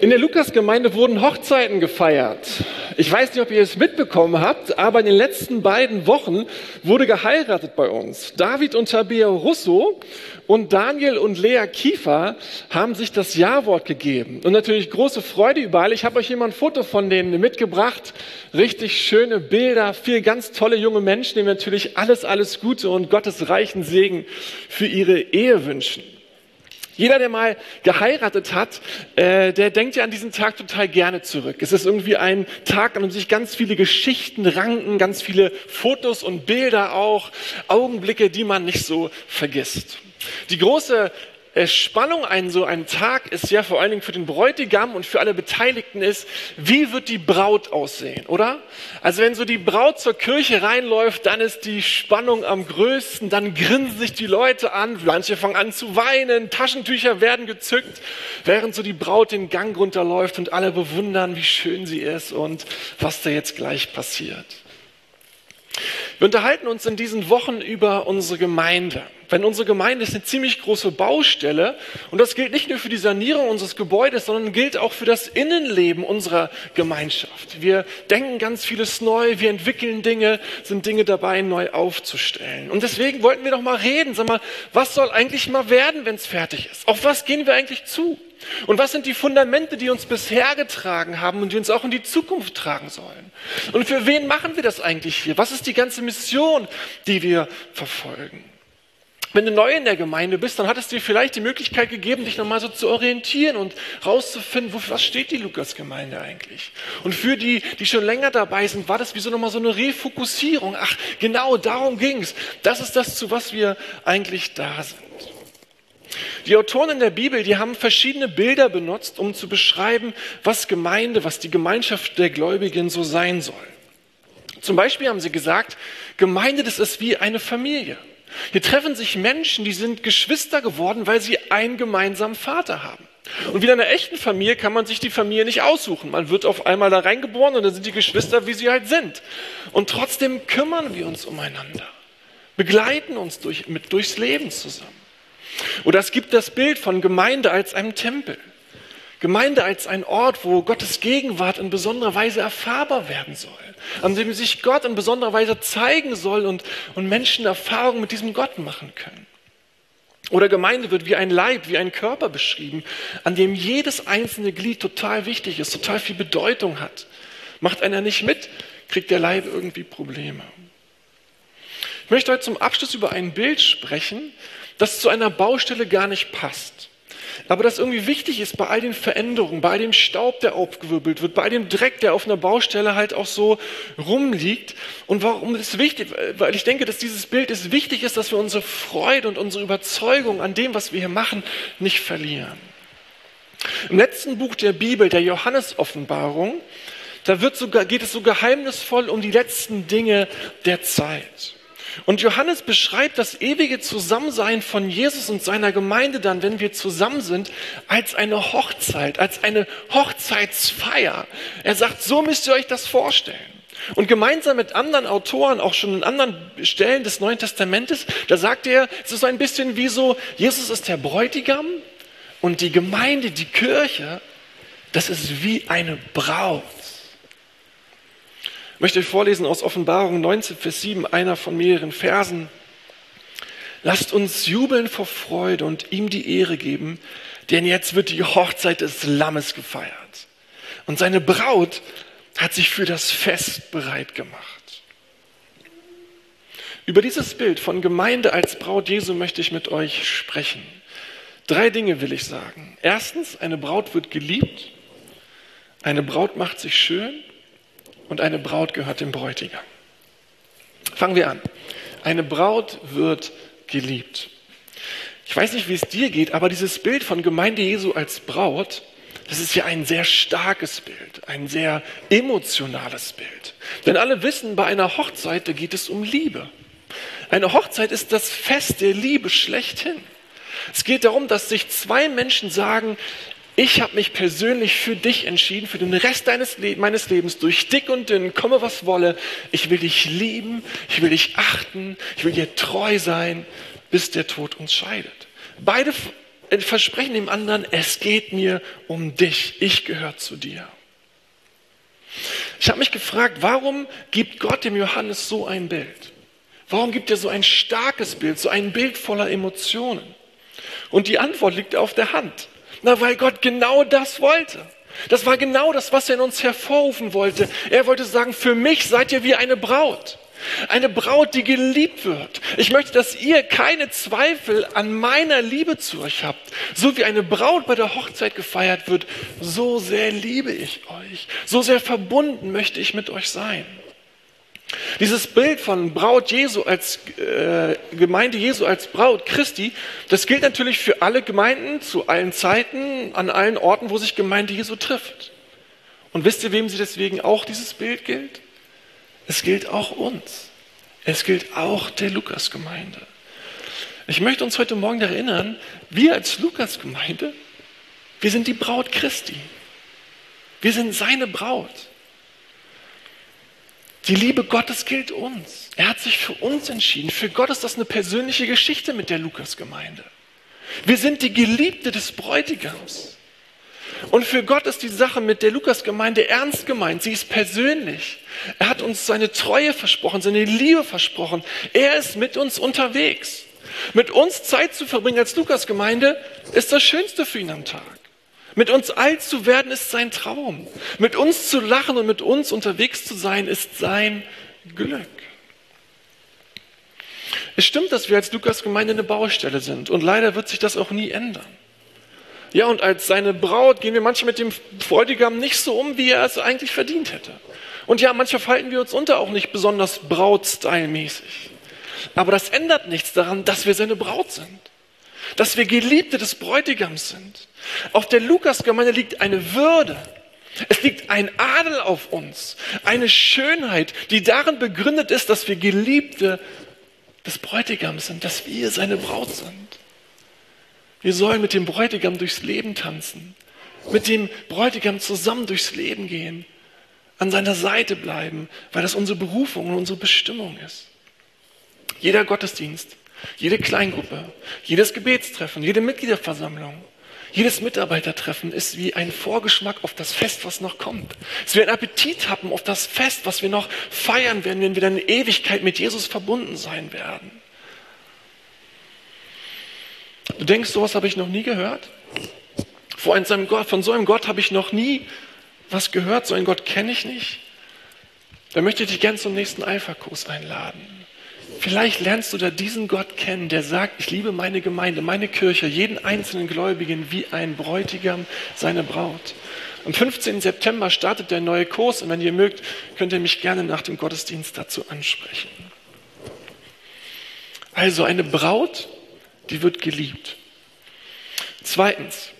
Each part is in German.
In der Lukas-Gemeinde wurden Hochzeiten gefeiert. Ich weiß nicht, ob ihr es mitbekommen habt, aber in den letzten beiden Wochen wurde geheiratet bei uns. David und Tabea Russo und Daniel und Lea Kiefer haben sich das Ja-Wort gegeben. Und natürlich große Freude überall. Ich habe euch hier mal ein Foto von denen mitgebracht. Richtig schöne Bilder, vier ganz tolle junge Menschen, die natürlich alles, alles Gute und Gottes reichen Segen für ihre Ehe wünschen. Jeder, der mal geheiratet hat, äh, der denkt ja an diesen Tag total gerne zurück. Es ist irgendwie ein Tag, an dem sich ganz viele Geschichten ranken, ganz viele Fotos und Bilder auch, Augenblicke, die man nicht so vergisst. Die große äh, Spannung ein so ein Tag ist ja vor allen Dingen für den Bräutigam und für alle Beteiligten ist, wie wird die Braut aussehen, oder? Also wenn so die Braut zur Kirche reinläuft, dann ist die Spannung am größten, dann grinsen sich die Leute an, manche fangen an zu weinen, Taschentücher werden gezückt, während so die Braut den Gang runterläuft und alle bewundern, wie schön sie ist und was da jetzt gleich passiert. Wir unterhalten uns in diesen Wochen über unsere Gemeinde. Denn unsere Gemeinde ist eine ziemlich große Baustelle und das gilt nicht nur für die Sanierung unseres Gebäudes, sondern gilt auch für das Innenleben unserer Gemeinschaft. Wir denken ganz vieles neu, wir entwickeln Dinge, sind Dinge dabei neu aufzustellen. Und deswegen wollten wir doch mal reden, sag mal, was soll eigentlich mal werden, wenn es fertig ist? Auf was gehen wir eigentlich zu? Und was sind die Fundamente, die uns bisher getragen haben und die uns auch in die Zukunft tragen sollen? Und für wen machen wir das eigentlich hier? Was ist die ganze Mission, die wir verfolgen? Wenn du neu in der Gemeinde bist, dann hat es dir vielleicht die Möglichkeit gegeben, dich nochmal so zu orientieren und rauszufinden, wofür, was steht die Lukas-Gemeinde eigentlich? Und für die, die schon länger dabei sind, war das wie so nochmal so eine Refokussierung. Ach, genau darum ging's. Das ist das, zu was wir eigentlich da sind. Die Autoren in der Bibel, die haben verschiedene Bilder benutzt, um zu beschreiben, was Gemeinde, was die Gemeinschaft der Gläubigen so sein soll. Zum Beispiel haben sie gesagt, Gemeinde, das ist wie eine Familie. Hier treffen sich Menschen, die sind Geschwister geworden, weil sie einen gemeinsamen Vater haben. Und wie in einer echten Familie kann man sich die Familie nicht aussuchen. Man wird auf einmal da reingeboren und dann sind die Geschwister, wie sie halt sind. Und trotzdem kümmern wir uns umeinander, begleiten uns durch, mit, durchs Leben zusammen. Oder es gibt das Bild von Gemeinde als einem Tempel. Gemeinde als ein Ort, wo Gottes Gegenwart in besonderer Weise erfahrbar werden soll, an dem sich Gott in besonderer Weise zeigen soll und, und Menschen Erfahrungen mit diesem Gott machen können. Oder Gemeinde wird wie ein Leib, wie ein Körper beschrieben, an dem jedes einzelne Glied total wichtig ist, total viel Bedeutung hat. Macht einer nicht mit, kriegt der Leib irgendwie Probleme. Ich möchte heute zum Abschluss über ein Bild sprechen, das zu einer Baustelle gar nicht passt. Aber das irgendwie wichtig ist bei all den Veränderungen, bei dem Staub, der aufgewirbelt wird, bei dem Dreck, der auf einer Baustelle halt auch so rumliegt. Und warum ist wichtig? Weil ich denke, dass dieses Bild es wichtig ist, dass wir unsere Freude und unsere Überzeugung an dem, was wir hier machen, nicht verlieren. Im letzten Buch der Bibel, der Johannes-Offenbarung, da wird sogar, geht es so geheimnisvoll um die letzten Dinge der Zeit. Und Johannes beschreibt das ewige Zusammensein von Jesus und seiner Gemeinde dann, wenn wir zusammen sind, als eine Hochzeit, als eine Hochzeitsfeier. Er sagt, so müsst ihr euch das vorstellen. Und gemeinsam mit anderen Autoren, auch schon in anderen Stellen des Neuen Testamentes, da sagt er, es ist ein bisschen wie so, Jesus ist der Bräutigam und die Gemeinde, die Kirche, das ist wie eine Braut. Ich möchte euch vorlesen aus Offenbarung 19, Vers 7, einer von mehreren Versen. Lasst uns jubeln vor Freude und ihm die Ehre geben, denn jetzt wird die Hochzeit des Lammes gefeiert. Und seine Braut hat sich für das Fest bereit gemacht. Über dieses Bild von Gemeinde als Braut Jesu möchte ich mit euch sprechen. Drei Dinge will ich sagen. Erstens, eine Braut wird geliebt, eine Braut macht sich schön und eine Braut gehört dem Bräutigam. Fangen wir an. Eine Braut wird geliebt. Ich weiß nicht, wie es dir geht, aber dieses Bild von Gemeinde Jesu als Braut, das ist ja ein sehr starkes Bild, ein sehr emotionales Bild. Denn alle wissen, bei einer Hochzeit, da geht es um Liebe. Eine Hochzeit ist das Fest der Liebe schlechthin. Es geht darum, dass sich zwei Menschen sagen, ich habe mich persönlich für dich entschieden, für den Rest deines Le meines Lebens, durch dick und dünn, komme was wolle. Ich will dich lieben, ich will dich achten, ich will dir treu sein, bis der Tod uns scheidet. Beide äh, versprechen dem anderen, es geht mir um dich, ich gehöre zu dir. Ich habe mich gefragt, warum gibt Gott dem Johannes so ein Bild? Warum gibt er so ein starkes Bild, so ein Bild voller Emotionen? Und die Antwort liegt auf der Hand. Na, weil Gott genau das wollte. Das war genau das, was er in uns hervorrufen wollte. Er wollte sagen, für mich seid ihr wie eine Braut. Eine Braut, die geliebt wird. Ich möchte, dass ihr keine Zweifel an meiner Liebe zu euch habt. So wie eine Braut bei der Hochzeit gefeiert wird, so sehr liebe ich euch. So sehr verbunden möchte ich mit euch sein. Dieses Bild von Braut Jesu als äh, Gemeinde Jesu als Braut Christi, das gilt natürlich für alle Gemeinden zu allen Zeiten, an allen Orten, wo sich Gemeinde Jesu trifft. Und wisst ihr, wem sie deswegen auch dieses Bild gilt? Es gilt auch uns. Es gilt auch der Lukasgemeinde. Ich möchte uns heute Morgen erinnern, wir als Lukasgemeinde, wir sind die Braut Christi. Wir sind seine Braut. Die Liebe Gottes gilt uns. Er hat sich für uns entschieden. Für Gott ist das eine persönliche Geschichte mit der Lukasgemeinde. Wir sind die Geliebte des Bräutigams. Und für Gott ist die Sache mit der Lukasgemeinde ernst gemeint. Sie ist persönlich. Er hat uns seine Treue versprochen, seine Liebe versprochen. Er ist mit uns unterwegs. Mit uns Zeit zu verbringen als Lukasgemeinde ist das Schönste für ihn am Tag. Mit uns alt zu werden ist sein Traum. Mit uns zu lachen und mit uns unterwegs zu sein ist sein Glück. Es stimmt, dass wir als Lukas-Gemeinde eine Baustelle sind und leider wird sich das auch nie ändern. Ja, und als seine Braut gehen wir manchmal mit dem Bräutigam nicht so um, wie er es eigentlich verdient hätte. Und ja, manchmal verhalten wir uns unter auch nicht besonders Brautstyle-mäßig. Aber das ändert nichts daran, dass wir seine Braut sind. Dass wir Geliebte des Bräutigams sind. Auf der Lukasgemeinde liegt eine Würde. Es liegt ein Adel auf uns, eine Schönheit, die darin begründet ist, dass wir Geliebte des Bräutigams sind, dass wir seine Braut sind. Wir sollen mit dem Bräutigam durchs Leben tanzen, mit dem Bräutigam zusammen durchs Leben gehen, an seiner Seite bleiben, weil das unsere Berufung und unsere Bestimmung ist. Jeder Gottesdienst, jede Kleingruppe, jedes Gebetstreffen, jede Mitgliederversammlung, jedes Mitarbeitertreffen ist wie ein Vorgeschmack auf das Fest, was noch kommt. Es wird ein Appetit haben auf das Fest, was wir noch feiern werden, wenn wir dann in Ewigkeit mit Jesus verbunden sein werden. Du denkst, sowas habe ich noch nie gehört? Von so einem Gott, so Gott habe ich noch nie was gehört, so einen Gott kenne ich nicht. Da möchte ich dich gern zum nächsten Alpha-Kurs einladen. Vielleicht lernst du da diesen Gott kennen, der sagt, ich liebe meine Gemeinde, meine Kirche, jeden einzelnen Gläubigen wie ein Bräutigam seine Braut. Am 15. September startet der neue Kurs und wenn ihr mögt, könnt ihr mich gerne nach dem Gottesdienst dazu ansprechen. Also eine Braut, die wird geliebt. Zweitens,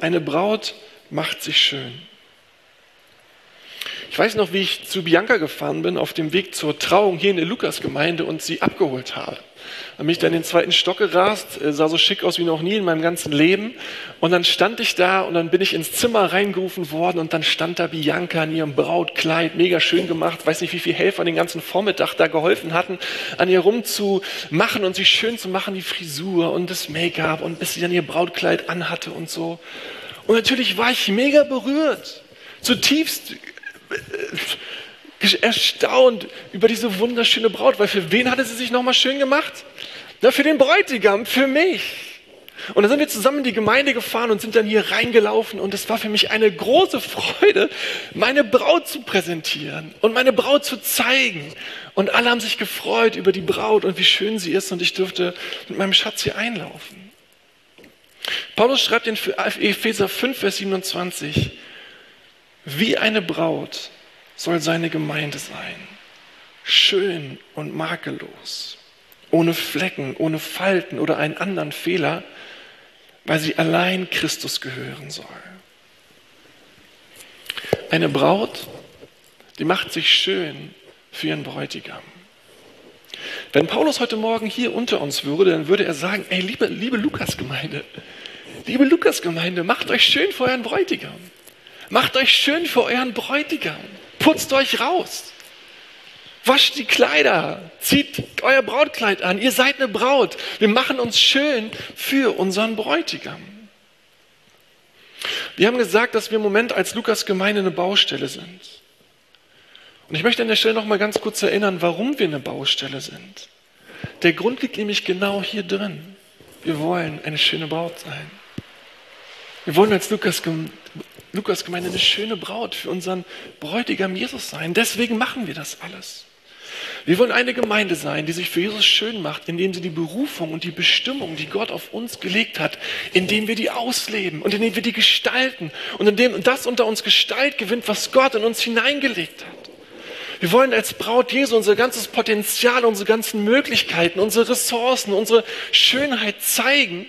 eine Braut macht sich schön. Ich weiß noch, wie ich zu Bianca gefahren bin, auf dem Weg zur Trauung hier in der Lukasgemeinde und sie abgeholt habe. Dann bin ich da in den zweiten Stock gerast, äh, sah so schick aus wie noch nie in meinem ganzen Leben. Und dann stand ich da und dann bin ich ins Zimmer reingerufen worden und dann stand da Bianca in ihrem Brautkleid, mega schön gemacht. Weiß nicht, wie viele Helfer den ganzen Vormittag da geholfen hatten, an ihr rumzumachen und sich schön zu machen, die Frisur und das Make-up und bis sie dann ihr Brautkleid anhatte und so. Und natürlich war ich mega berührt, zutiefst erstaunt über diese wunderschöne Braut, weil für wen hatte sie sich nochmal schön gemacht? Na, für den Bräutigam, für mich. Und dann sind wir zusammen in die Gemeinde gefahren und sind dann hier reingelaufen und es war für mich eine große Freude, meine Braut zu präsentieren und meine Braut zu zeigen. Und alle haben sich gefreut über die Braut und wie schön sie ist und ich durfte mit meinem Schatz hier einlaufen. Paulus schreibt in Epheser 5, Vers 27, wie eine Braut soll seine Gemeinde sein. Schön und makellos, ohne Flecken, ohne Falten oder einen anderen Fehler, weil sie allein Christus gehören soll. Eine Braut, die macht sich schön für ihren Bräutigam. Wenn Paulus heute Morgen hier unter uns würde, dann würde er sagen, ey, liebe, liebe Lukas-Gemeinde, Liebe Lukas-Gemeinde, macht euch schön für euren Bräutigam. Macht euch schön für euren Bräutigam. Putzt euch raus. Wascht die Kleider. Zieht euer Brautkleid an. Ihr seid eine Braut. Wir machen uns schön für unseren Bräutigam. Wir haben gesagt, dass wir im Moment als Lukas-Gemeinde eine Baustelle sind. Und ich möchte an der Stelle noch mal ganz kurz erinnern, warum wir eine Baustelle sind. Der Grund liegt nämlich genau hier drin. Wir wollen eine schöne Braut sein. Wir wollen als Lukas, Lukas Gemeinde eine schöne Braut für unseren Bräutigam Jesus sein. Deswegen machen wir das alles. Wir wollen eine Gemeinde sein, die sich für Jesus schön macht, indem sie die Berufung und die Bestimmung, die Gott auf uns gelegt hat, indem wir die ausleben und indem wir die gestalten und indem das unter uns Gestalt gewinnt, was Gott in uns hineingelegt hat. Wir wollen als Braut Jesu unser ganzes Potenzial, unsere ganzen Möglichkeiten, unsere Ressourcen, unsere Schönheit zeigen,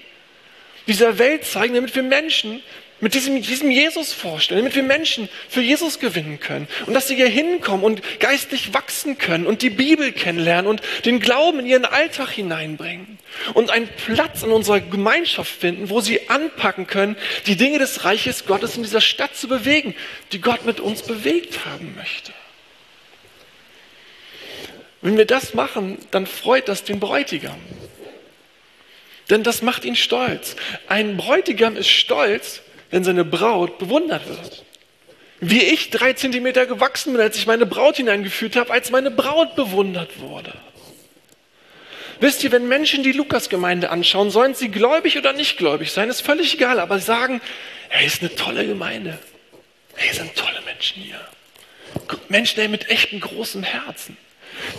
dieser Welt zeigen, damit wir Menschen mit diesem, diesem Jesus vorstellen, damit wir Menschen für Jesus gewinnen können und dass sie hier hinkommen und geistlich wachsen können und die Bibel kennenlernen und den Glauben in ihren Alltag hineinbringen und einen Platz in unserer Gemeinschaft finden, wo sie anpacken können, die Dinge des Reiches Gottes in dieser Stadt zu bewegen, die Gott mit uns bewegt haben möchte. Wenn wir das machen, dann freut das den Bräutigam. Denn das macht ihn stolz. Ein Bräutigam ist stolz, wenn seine Braut bewundert wird. Wie ich drei Zentimeter gewachsen bin, als ich meine Braut hineingeführt habe, als meine Braut bewundert wurde. Wisst ihr, wenn Menschen die Lukas-Gemeinde anschauen, sollen sie gläubig oder nicht gläubig sein, ist völlig egal, aber sagen, hey, ist eine tolle Gemeinde. Hey, sind tolle Menschen hier. Menschen ey, mit echtem großem Herzen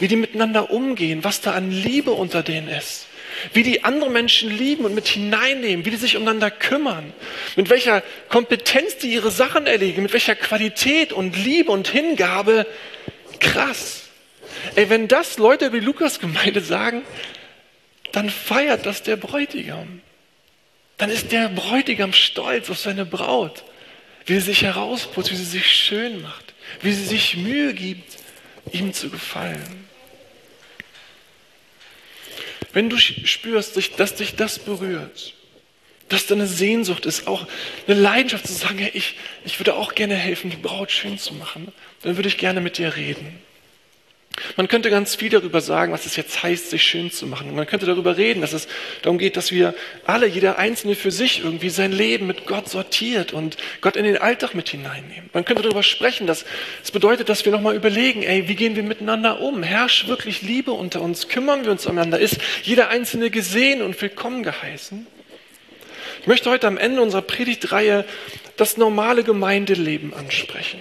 wie die miteinander umgehen, was da an Liebe unter denen ist, wie die andere Menschen lieben und mit hineinnehmen, wie die sich umeinander kümmern, mit welcher Kompetenz die ihre Sachen erlegen, mit welcher Qualität und Liebe und Hingabe. Krass. Ey, wenn das Leute wie Lukas-Gemeinde sagen, dann feiert das der Bräutigam. Dann ist der Bräutigam stolz auf seine Braut, wie sie sich herausputzt, wie sie sich schön macht, wie sie sich Mühe gibt, ihm zu gefallen. Wenn du spürst, dass dich das berührt, dass deine Sehnsucht ist, auch eine Leidenschaft zu sagen, hey, ich, ich würde auch gerne helfen, die Braut schön zu machen, dann würde ich gerne mit dir reden. Man könnte ganz viel darüber sagen, was es jetzt heißt, sich schön zu machen. Man könnte darüber reden, dass es darum geht, dass wir alle, jeder Einzelne für sich irgendwie sein Leben mit Gott sortiert und Gott in den Alltag mit hineinnehmen. Man könnte darüber sprechen, dass es bedeutet, dass wir nochmal überlegen, ey, wie gehen wir miteinander um? Herrscht wirklich Liebe unter uns? Kümmern wir uns umeinander? Ist jeder Einzelne gesehen und willkommen geheißen? Ich möchte heute am Ende unserer Predigtreihe das normale Gemeindeleben ansprechen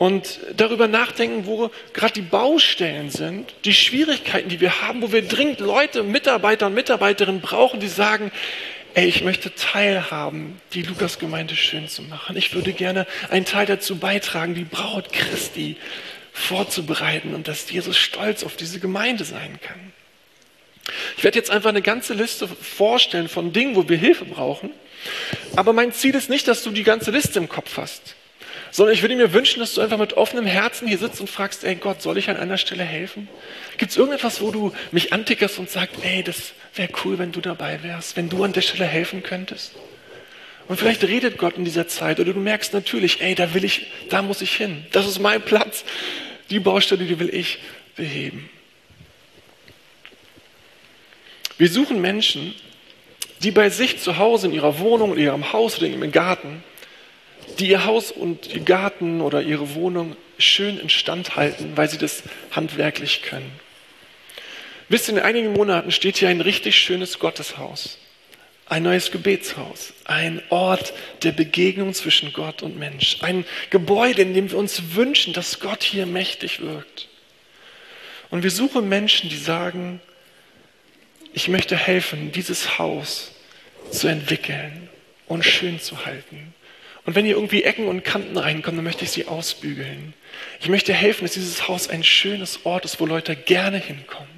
und darüber nachdenken, wo gerade die Baustellen sind, die Schwierigkeiten, die wir haben, wo wir dringend Leute, Mitarbeiter und Mitarbeiterinnen brauchen, die sagen, ey, ich möchte teilhaben, die Lukas-Gemeinde schön zu machen. Ich würde gerne einen Teil dazu beitragen, die Braut Christi vorzubereiten und dass Jesus stolz auf diese Gemeinde sein kann. Ich werde jetzt einfach eine ganze Liste vorstellen von Dingen, wo wir Hilfe brauchen. Aber mein Ziel ist nicht, dass du die ganze Liste im Kopf hast sondern ich würde mir wünschen, dass du einfach mit offenem Herzen hier sitzt und fragst, ey Gott, soll ich an einer Stelle helfen? Gibt es irgendetwas, wo du mich antickerst und sagst, ey, das wäre cool, wenn du dabei wärst, wenn du an der Stelle helfen könntest? Und vielleicht redet Gott in dieser Zeit oder du merkst natürlich, ey, da will ich, da muss ich hin. Das ist mein Platz. Die Baustelle, die will ich beheben. Wir suchen Menschen, die bei sich zu Hause in ihrer Wohnung, in ihrem Haus oder in ihrem Garten die ihr Haus und ihr Garten oder ihre Wohnung schön instand halten, weil sie das handwerklich können. Wisst ihr, in einigen Monaten steht hier ein richtig schönes Gotteshaus, ein neues Gebetshaus, ein Ort der Begegnung zwischen Gott und Mensch, ein Gebäude, in dem wir uns wünschen, dass Gott hier mächtig wirkt. Und wir suchen Menschen, die sagen, ich möchte helfen, dieses Haus zu entwickeln und schön zu halten. Und wenn hier irgendwie Ecken und Kanten reinkommen, dann möchte ich sie ausbügeln. Ich möchte helfen, dass dieses Haus ein schönes Ort ist, wo Leute gerne hinkommen.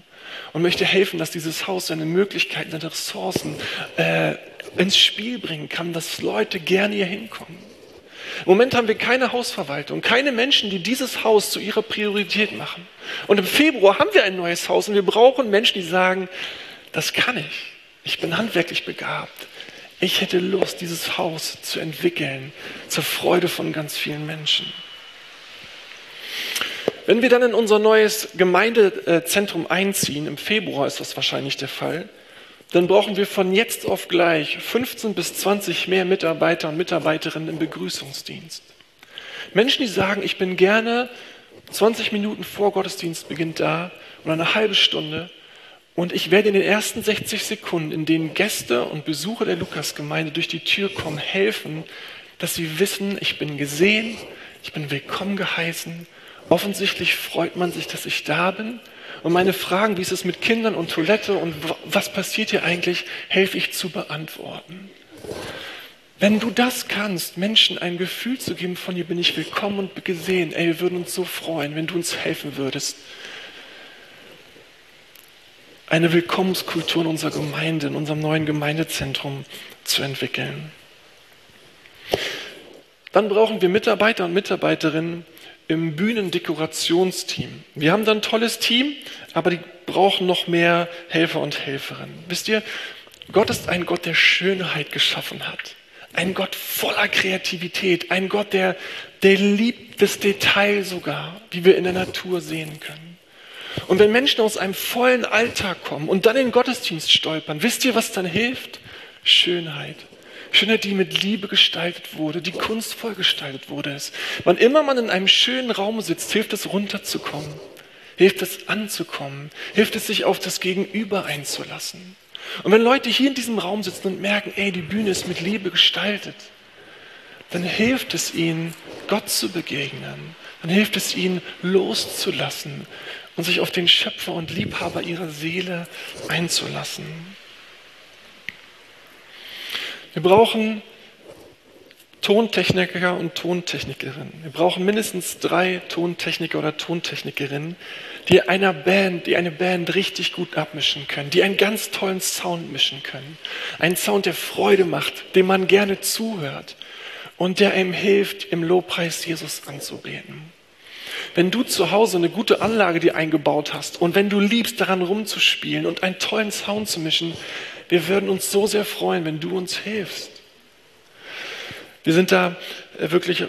Und möchte helfen, dass dieses Haus seine Möglichkeiten, seine Ressourcen äh, ins Spiel bringen kann, dass Leute gerne hier hinkommen. Im Moment haben wir keine Hausverwaltung, keine Menschen, die dieses Haus zu ihrer Priorität machen. Und im Februar haben wir ein neues Haus und wir brauchen Menschen, die sagen, das kann ich. Ich bin handwerklich begabt Ich hätte Lust, dieses Haus zu entwickeln zur Freude von ganz vielen Menschen. Wenn wir dann in unser neues Gemeindezentrum einziehen, im Februar ist das wahrscheinlich der Fall, dann brauchen wir von jetzt auf gleich 15 bis 20 mehr Mitarbeiter und Mitarbeiterinnen im Begrüßungsdienst. Menschen, die sagen, ich bin gerne 20 Minuten vor Gottesdienst beginnt da oder eine halbe Stunde und ich werde in den ersten 60 Sekunden, in denen Gäste und Besucher der Lukasgemeinde durch die Tür kommen, helfen, dass sie wissen, ich bin gesehen, ich bin willkommen geheißen. Offensichtlich freut man sich, dass ich da bin. Und meine Fragen, wie ist es mit Kindern und Toilette und was passiert hier eigentlich, helfe ich zu beantworten. Wenn du das kannst, Menschen ein Gefühl zu geben von hier bin ich willkommen und gesehen, ey, wir würden uns so freuen, wenn du uns helfen würdest, eine Willkommenskultur in unserer Gemeinde, in unserem neuen Gemeindezentrum zu entwickeln. Dann brauchen wir Mitarbeiter und Mitarbeiterinnen im Bühnendekorationsteam. Wir haben dann ein tolles Team, aber die brauchen noch mehr Helfer und Helferinnen. Wisst ihr, Gott ist ein Gott, der Schönheit geschaffen hat. Ein Gott voller Kreativität, ein Gott, der, der liebt das Detail sogar, wie wir in der Natur sehen können. Und wenn Menschen aus einem vollen Alltag kommen und dann in den Gottesdienst stolpern, wisst ihr, was dann hilft? Schönheit. Schönheit, die mit Liebe gestaltet wurde, die kunstvoll gestaltet wurde. Wann immer man in einem schönen Raum sitzt, hilft es runterzukommen, hilft es anzukommen, hilft es sich auf das Gegenüber einzulassen. Und wenn Leute hier in diesem Raum sitzen und merken, ey, die Bühne ist mit Liebe gestaltet, dann hilft es ihnen, Gott zu begegnen. Dann hilft es ihnen, loszulassen und sich auf den Schöpfer und Liebhaber ihrer Seele einzulassen. Wir brauchen Tontechniker und Tontechnikerinnen. Wir brauchen mindestens drei Tontechniker oder Tontechnikerinnen, die einer Band, die eine Band richtig gut abmischen können, die einen ganz tollen Sound mischen können. Einen Sound, der Freude macht, dem man gerne zuhört und der einem hilft, im Lobpreis Jesus anzubeten. Wenn du zu Hause eine gute Anlage dir eingebaut hast und wenn du liebst, daran rumzuspielen und einen tollen Sound zu mischen, wir würden uns so sehr freuen, wenn du uns hilfst. Wir sind da äh, wirklich,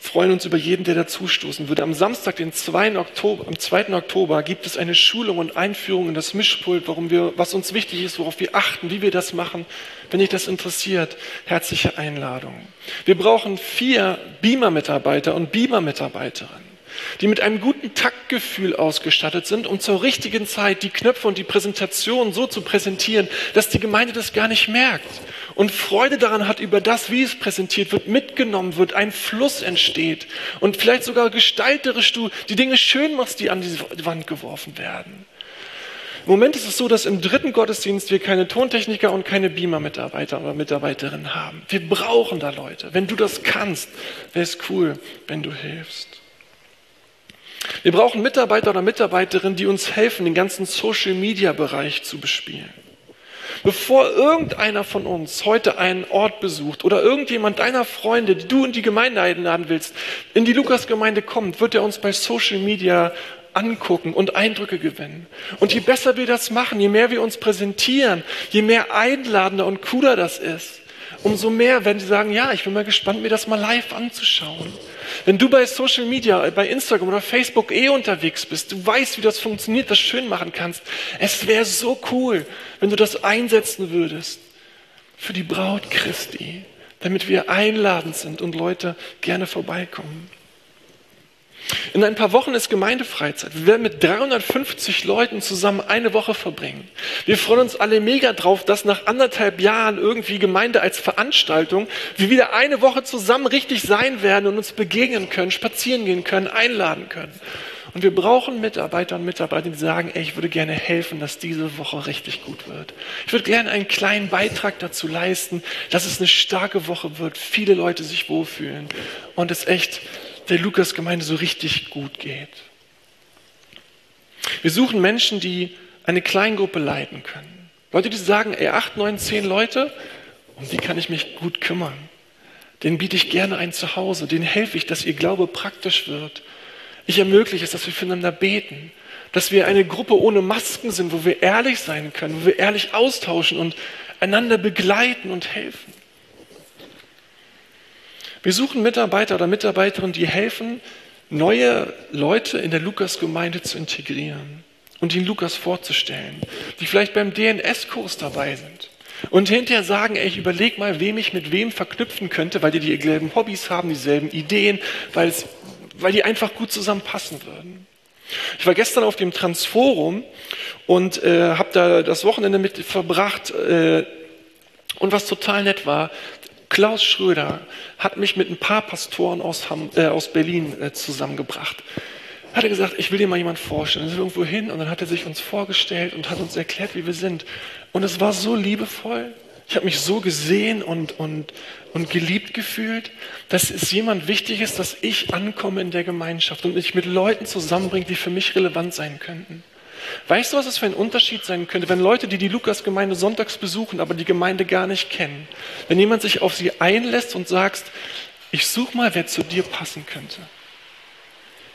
freuen uns über jeden, der dazustoßen würde. Am Samstag, den 2. Oktober, am 2. Oktober, gibt es eine Schulung und Einführung in das Mischpult, warum wir, was uns wichtig ist, worauf wir achten, wie wir das machen. Wenn dich das interessiert, herzliche Einladung. Wir brauchen vier Beamer-Mitarbeiter und Beamer-Mitarbeiterinnen die mit einem guten Taktgefühl ausgestattet sind, um zur richtigen Zeit die Knöpfe und die Präsentation so zu präsentieren, dass die Gemeinde das gar nicht merkt und Freude daran hat über das, wie es präsentiert wird, mitgenommen wird, ein Fluss entsteht und vielleicht sogar gestalterisch du die Dinge schön machst, die an die Wand geworfen werden. Im Moment ist es so, dass im dritten Gottesdienst wir keine Tontechniker und keine Beamer-Mitarbeiter oder Mitarbeiterinnen haben. Wir brauchen da Leute. Wenn du das kannst, wäre es cool, wenn du hilfst. Wir brauchen Mitarbeiter oder Mitarbeiterinnen, die uns helfen, den ganzen Social-Media-Bereich zu bespielen. Bevor irgendeiner von uns heute einen Ort besucht oder irgendjemand deiner Freunde, die du in die Gemeinde einladen willst, in die Lukas-Gemeinde kommt, wird er uns bei Social Media angucken und Eindrücke gewinnen. Und je besser wir das machen, je mehr wir uns präsentieren, je mehr einladender und cooler das ist, umso mehr werden sie sagen, ja, ich bin mal gespannt, mir das mal live anzuschauen. Wenn du bei Social Media, bei Instagram oder Facebook eh unterwegs bist, du weißt, wie das funktioniert, das schön machen kannst. Es wäre so cool, wenn du das einsetzen würdest für die Braut Christi, damit wir einladend sind und Leute gerne vorbeikommen. In ein paar Wochen ist Gemeindefreizeit. Wir werden mit 350 Leuten zusammen eine Woche verbringen. Wir freuen uns alle mega drauf, dass nach anderthalb Jahren irgendwie Gemeinde als Veranstaltung wir wieder eine Woche zusammen richtig sein werden und uns begegnen können, spazieren gehen können, einladen können. Und wir brauchen Mitarbeiter und Mitarbeiter, die sagen, ey, ich würde gerne helfen, dass diese Woche richtig gut wird. Ich würde gerne einen kleinen Beitrag dazu leisten, dass es eine starke Woche wird, viele Leute sich wohlfühlen und es echt der Lukas-Gemeinde so richtig gut geht. Wir suchen Menschen, die eine Kleingruppe leiten können. Leute, die sagen, ey, acht, neun, zehn Leute, um die kann ich mich gut kümmern. Den biete ich gerne ein Zuhause, denen helfe ich, dass ihr Glaube praktisch wird. Ich ermögliche es, dass wir füreinander beten, dass wir eine Gruppe ohne Masken sind, wo wir ehrlich sein können, wo wir ehrlich austauschen und einander begleiten und helfen. Wir suchen Mitarbeiter oder Mitarbeiterinnen, die helfen, neue Leute in der Lukas-Gemeinde zu integrieren und ihnen Lukas vorzustellen, die vielleicht beim DNS-Kurs dabei sind und hinterher sagen, ey, ich überleg mal, wem ich mit wem verknüpfen könnte, weil die dieselben Hobbys haben, dieselben Ideen, weil, es, weil die einfach gut zusammenpassen würden. Ich war gestern auf dem Transforum und äh, habe da das Wochenende mit verbracht. Äh, und was total nett war, Klaus Schröder hat mich mit ein paar Pastoren aus, Ham, äh, aus Berlin äh, zusammengebracht. Hat er gesagt, ich will dir mal jemand vorstellen. Dann sind wir irgendwo hin und dann hat er sich uns vorgestellt und hat uns erklärt, wie wir sind. Und es war so liebevoll. Ich habe mich so gesehen und, und, und geliebt gefühlt, dass es jemand wichtig ist, dass ich ankomme in der Gemeinschaft und mich mit Leuten zusammenbringe, die für mich relevant sein könnten. Weißt du, was es für ein Unterschied sein könnte, wenn Leute, die die Lukas-Gemeinde sonntags besuchen, aber die Gemeinde gar nicht kennen, wenn jemand sich auf sie einlässt und sagt, ich suche mal, wer zu dir passen könnte.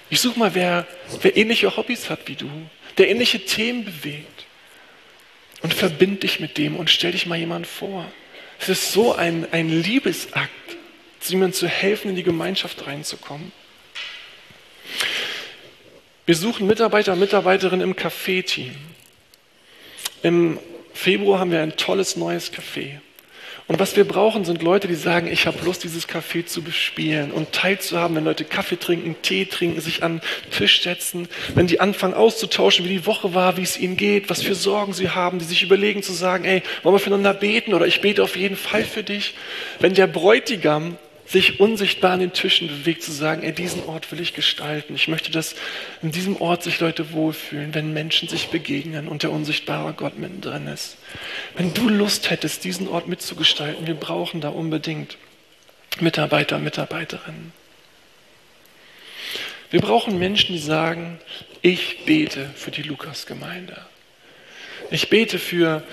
Ich suche mal, wer, wer ähnliche Hobbys hat wie du, der ähnliche Themen bewegt. Und verbind dich mit dem und stell dich mal jemand vor. Es ist so ein, ein Liebesakt, jemandem zu helfen, in die Gemeinschaft reinzukommen. Wir suchen Mitarbeiter und Mitarbeiterinnen im Café-Team. Im Februar haben wir ein tolles neues Café. Und was wir brauchen, sind Leute, die sagen, ich habe Lust, dieses Café zu bespielen und teilzuhaben, wenn Leute Kaffee trinken, Tee trinken, sich an den Tisch setzen, wenn die anfangen auszutauschen, wie die Woche war, wie es ihnen geht, was für Sorgen sie haben, die sich überlegen zu sagen, ey, wollen wir füreinander beten oder ich bete auf jeden Fall für dich. Wenn der Bräutigam sich unsichtbar an den Tischen bewegt, zu sagen, ey, diesen Ort will ich gestalten. Ich möchte, dass in diesem Ort sich Leute wohlfühlen, wenn Menschen sich begegnen und der unsichtbare Gott mittendrin ist. Wenn du Lust hättest, diesen Ort mitzugestalten, wir brauchen da unbedingt Mitarbeiter, Mitarbeiterinnen. Wir brauchen Menschen, die sagen, ich bete für die Lukas-Gemeinde. Ich bete für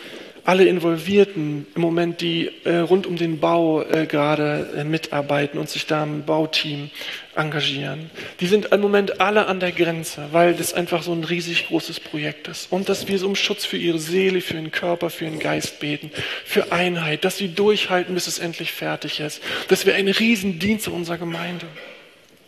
alle Involvierten im Moment, die äh, rund um den Bau äh, gerade äh, mitarbeiten und sich da im Bauteam engagieren. Die sind im Moment alle an der Grenze, weil das einfach so ein riesig großes Projekt ist. Und dass wir so um Schutz für ihre Seele, für ihren Körper, für ihren Geist beten, für Einheit, dass sie durchhalten, bis es endlich fertig ist. Das wäre ein Riesendienst unserer Gemeinde.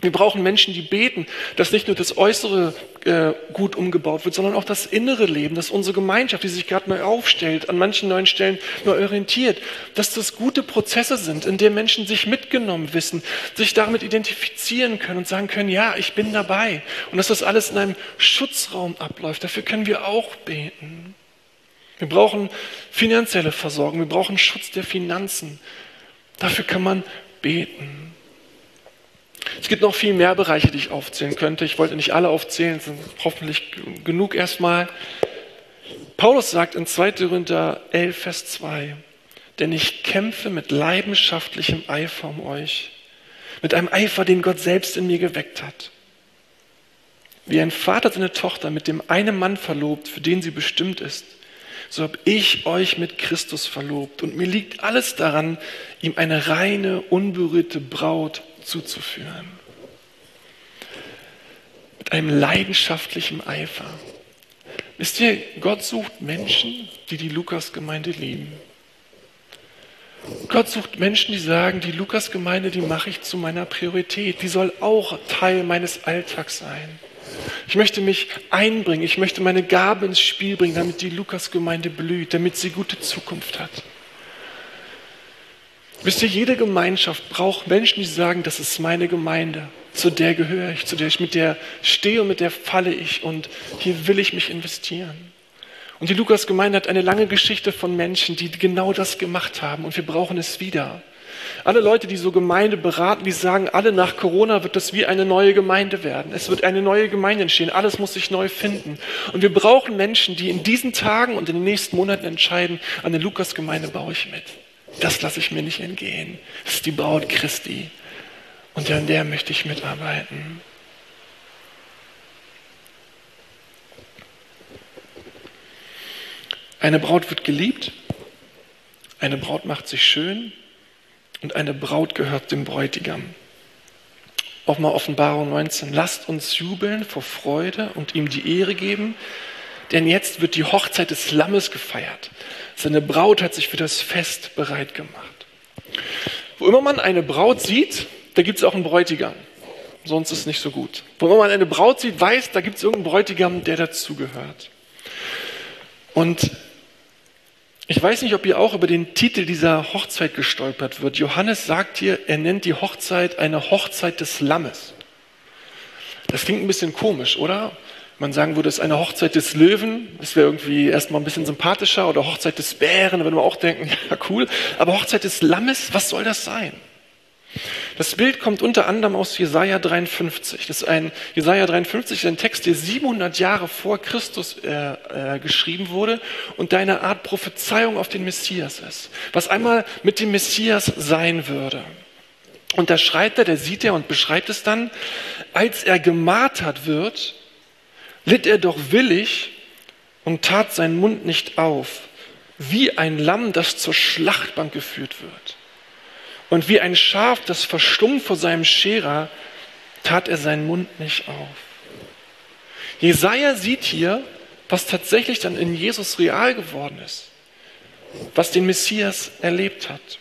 Wir brauchen Menschen, die beten, dass nicht nur das Äußere äh, gut umgebaut wird, sondern auch das innere Leben, dass unsere Gemeinschaft, die sich gerade neu aufstellt, an manchen neuen Stellen neu orientiert, dass das gute Prozesse sind, in denen Menschen sich mitgenommen wissen, sich damit identifizieren können und sagen können, ja, ich bin dabei. Und dass das alles in einem Schutzraum abläuft. Dafür können wir auch beten. Wir brauchen finanzielle Versorgung, wir brauchen Schutz der Finanzen. Dafür kann man beten. Es gibt noch viel mehr Bereiche, die ich aufzählen könnte. Ich wollte nicht alle aufzählen, sind hoffentlich genug erstmal. Paulus sagt in 2. Korinther 11, Vers 2, denn ich kämpfe mit leidenschaftlichem Eifer um euch, mit einem Eifer, den Gott selbst in mir geweckt hat. Wie ein Vater seine Tochter mit dem einen Mann verlobt, für den sie bestimmt ist, so habe ich euch mit Christus verlobt. Und mir liegt alles daran, ihm eine reine, unberührte Braut zuzuführen. Mit einem leidenschaftlichen Eifer. Wisst ihr, Gott sucht Menschen, die die Lukas-Gemeinde lieben. Gott sucht Menschen, die sagen, die Lukas-Gemeinde, die mache ich zu meiner Priorität. Die soll auch Teil meines Alltags sein. Ich möchte mich einbringen, ich möchte meine Gabe ins Spiel bringen, damit die Lukas-Gemeinde blüht, damit sie gute Zukunft hat. Wisst ihr, jede Gemeinschaft braucht Menschen, die sagen, das ist meine Gemeinde, zu der gehöre ich, zu der ich mit der stehe und mit der falle ich und hier will ich mich investieren. Und die Lukas-Gemeinde hat eine lange Geschichte von Menschen, die genau das gemacht haben und wir brauchen es wieder. Alle Leute, die so Gemeinde beraten, die sagen, alle nach Corona wird das wie eine neue Gemeinde werden. Es wird eine neue Gemeinde entstehen. Alles muss sich neu finden. Und wir brauchen Menschen, die in diesen Tagen und in den nächsten Monaten entscheiden, an der Lukas-Gemeinde baue ich mit. Das lasse ich mir nicht entgehen. Das ist die Braut Christi. Und an der möchte ich mitarbeiten. Eine Braut wird geliebt, eine Braut macht sich schön und eine Braut gehört dem Bräutigam. Auch mal Offenbarung 19. Lasst uns jubeln vor Freude und ihm die Ehre geben, denn jetzt wird die Hochzeit des Lammes gefeiert. Seine Braut hat sich für das Fest bereit gemacht. Wo immer man eine Braut sieht, da gibt es auch einen Bräutigam. Sonst ist es nicht so gut. Wo immer man eine Braut sieht, weiß, da gibt es irgendeinen Bräutigam, der dazugehört. Und ich weiß nicht, ob ihr auch über den Titel dieser Hochzeit gestolpert wird. Johannes sagt hier, er nennt die Hochzeit eine Hochzeit des Lammes. Das klingt ein bisschen komisch, oder? Man sagen würde, es ist eine Hochzeit des Löwen. Das wäre irgendwie erstmal ein bisschen sympathischer. Oder Hochzeit des Bären, da würde man auch denken, ja cool. Aber Hochzeit des Lammes, was soll das sein? Das Bild kommt unter anderem aus Jesaja 53. Das ist ein, Jesaja 53 ist ein Text, der 700 Jahre vor Christus äh, äh, geschrieben wurde und eine Art Prophezeiung auf den Messias ist. Was einmal mit dem Messias sein würde. Und da schreibt er, der sieht er und beschreibt es dann, als er gemartert wird, litt er doch willig und tat seinen Mund nicht auf, wie ein Lamm, das zur Schlachtbank geführt wird. Und wie ein Schaf, das verstummt vor seinem Scherer, tat er seinen Mund nicht auf. Jesaja sieht hier, was tatsächlich dann in Jesus real geworden ist, was den Messias erlebt hat.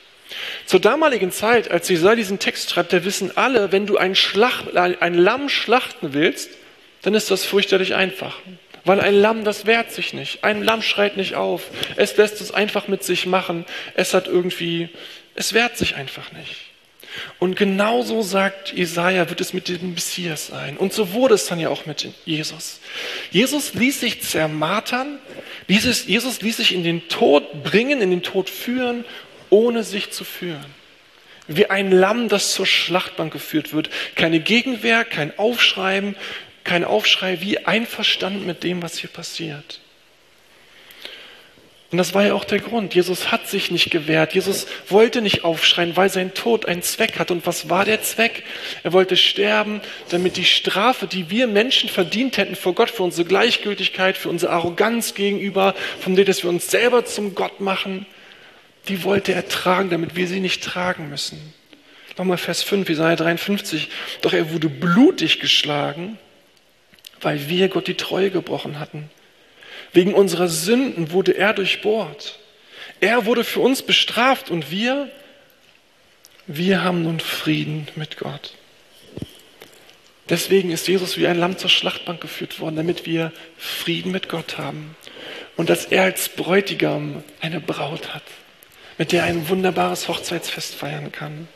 Zur damaligen Zeit, als Jesaja diesen Text schreibt, da wissen alle, wenn du ein, Schlacht, ein Lamm schlachten willst, dann ist das fürchterlich einfach. Weil ein Lamm, das wehrt sich nicht. Ein Lamm schreit nicht auf. Es lässt es einfach mit sich machen. Es hat irgendwie es wehrt sich einfach nicht. Und genauso sagt Jesaja, wird es mit dem Messias sein. Und so wurde es dann ja auch mit Jesus. Jesus ließ sich zermartern, Jesus, Jesus ließ sich in den Tod bringen, in den Tod führen, ohne sich zu führen. Wie ein Lamm, das zur Schlachtbank geführt wird. Keine Gegenwehr, kein Aufschreiben, kein Aufschrei, wie einverstanden mit dem, was hier passiert. Und das war ja auch der Grund. Jesus hat sich nicht gewehrt. Jesus wollte nicht aufschreien, weil sein Tod einen Zweck hat. Und was war der Zweck? Er wollte sterben, damit die Strafe, die wir Menschen verdient hätten vor Gott, für unsere Gleichgültigkeit, für unsere Arroganz gegenüber, von dem, dass wir uns selber zum Gott machen, die wollte er tragen, damit wir sie nicht tragen müssen. Nochmal Vers 5, Jesaja 53. Doch er wurde blutig geschlagen, weil wir Gott die Treue gebrochen hatten. Wegen unserer Sünden wurde er durchbohrt. Er wurde für uns bestraft und wir, wir haben nun Frieden mit Gott. Deswegen ist Jesus wie ein Lamm zur Schlachtbank geführt worden, damit wir Frieden mit Gott haben. Und dass er als Bräutigam eine Braut hat, mit der er ein wunderbares Hochzeitsfest feiern kann.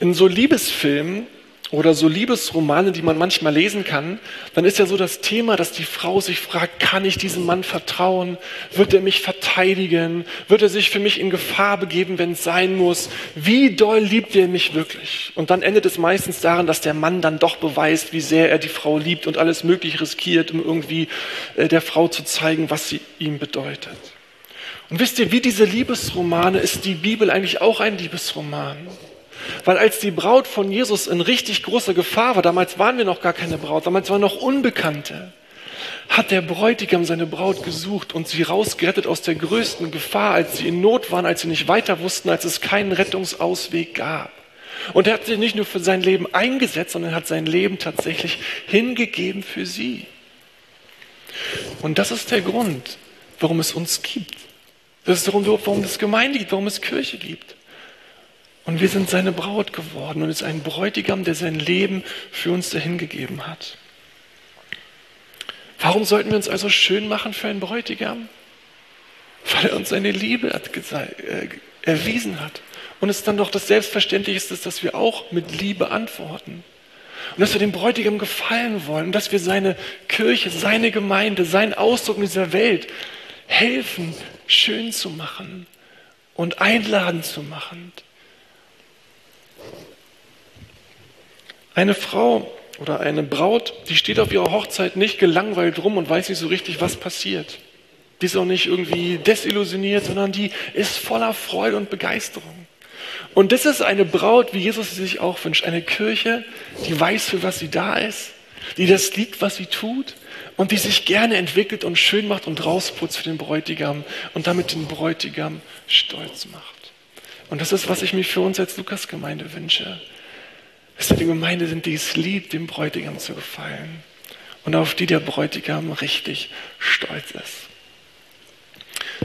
In so Liebesfilmen oder so Liebesromane, die man manchmal lesen kann, dann ist ja so das Thema, dass die Frau sich fragt, kann ich diesem Mann vertrauen? Wird er mich verteidigen? Wird er sich für mich in Gefahr begeben, wenn es sein muss? Wie doll liebt er mich wirklich? Und dann endet es meistens daran, dass der Mann dann doch beweist, wie sehr er die Frau liebt und alles möglich riskiert, um irgendwie äh, der Frau zu zeigen, was sie ihm bedeutet. Und wisst ihr, wie diese Liebesromane ist die Bibel eigentlich auch ein Liebesroman? Weil als die Braut von Jesus in richtig großer Gefahr war, damals waren wir noch gar keine Braut, damals waren noch Unbekannte, hat der Bräutigam seine Braut gesucht und sie rausgerettet aus der größten Gefahr, als sie in Not waren, als sie nicht weiter wussten, als es keinen Rettungsausweg gab. Und er hat sich nicht nur für sein Leben eingesetzt, sondern hat sein Leben tatsächlich hingegeben für sie. Und das ist der Grund, warum es uns gibt. Das ist der Grund, warum es Gemeinde gibt, warum es Kirche gibt. Und wir sind seine Braut geworden und ist ein Bräutigam, der sein Leben für uns dahingegeben hat. Warum sollten wir uns also schön machen für einen Bräutigam? Weil er uns seine Liebe äh, erwiesen hat. Und es dann doch das Selbstverständlichste ist, dass wir auch mit Liebe antworten. Und dass wir dem Bräutigam gefallen wollen. Und dass wir seine Kirche, seine Gemeinde, seinen Ausdruck in dieser Welt helfen, schön zu machen und einladend zu machen. Eine Frau oder eine Braut, die steht auf ihrer Hochzeit nicht gelangweilt rum und weiß nicht so richtig, was passiert. Die ist auch nicht irgendwie desillusioniert, sondern die ist voller Freude und Begeisterung. Und das ist eine Braut, wie Jesus sie sich auch wünscht. Eine Kirche, die weiß, für was sie da ist, die das liebt, was sie tut und die sich gerne entwickelt und schön macht und rausputzt für den Bräutigam und damit den Bräutigam stolz macht. Und das ist, was ich mir für uns als Lukas-Gemeinde wünsche dass wir die Gemeinde sind, die es liebt, dem Bräutigam zu gefallen und auf die der Bräutigam richtig stolz ist.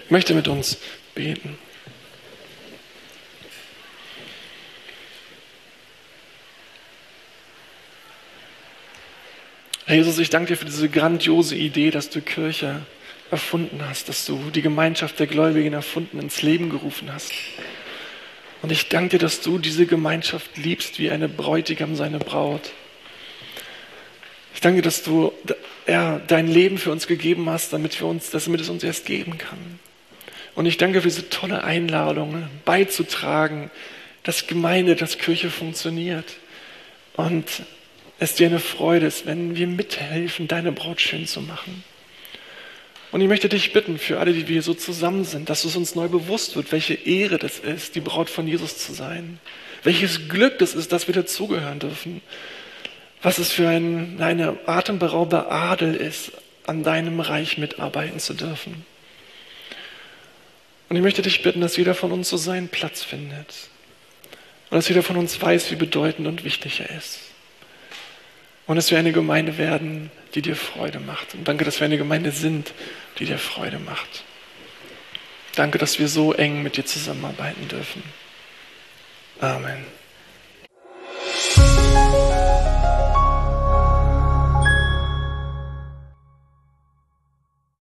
Ich möchte mit uns beten. Herr Jesus, ich danke dir für diese grandiose Idee, dass du Kirche erfunden hast, dass du die Gemeinschaft der Gläubigen erfunden ins Leben gerufen hast. Und ich danke dir, dass du diese Gemeinschaft liebst wie eine Bräutigam seine Braut. Ich danke, dass du ja, dein Leben für uns gegeben hast, damit, wir uns, damit es uns erst geben kann. Und ich danke für diese tolle Einladung, beizutragen, dass Gemeinde, dass Kirche funktioniert. Und es dir eine Freude ist, wenn wir mithelfen, deine Braut schön zu machen. Und ich möchte dich bitten, für alle, die wir so zusammen sind, dass es uns neu bewusst wird, welche Ehre das ist, die Braut von Jesus zu sein. Welches Glück das ist, dass wir dazugehören dürfen. Was es für ein, eine atemberaubende Adel ist, an deinem Reich mitarbeiten zu dürfen. Und ich möchte dich bitten, dass jeder von uns so seinen Platz findet. Und dass jeder von uns weiß, wie bedeutend und wichtig er ist. Und dass wir eine Gemeinde werden, die dir Freude macht. Und danke, dass wir eine Gemeinde sind, die dir Freude macht. Danke, dass wir so eng mit dir zusammenarbeiten dürfen. Amen.